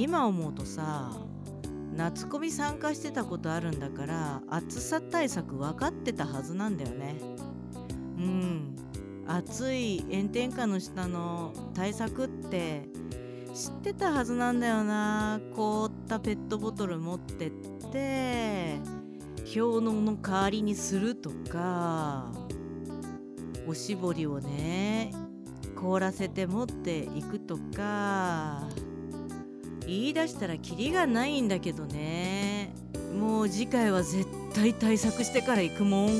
今思うとさ夏コミ参加してたことあるんだから暑さ対策分かってたはずなんだよね。うん。暑い炎天下の下の対策って知ってたはずなんだよな。凍ったペットボトル持ってって氷のの代わりにするとかおしぼりをね凍らせて持っていくとか。言い出したらキリがないんだけどねもう次回は絶対対策してから行くもん。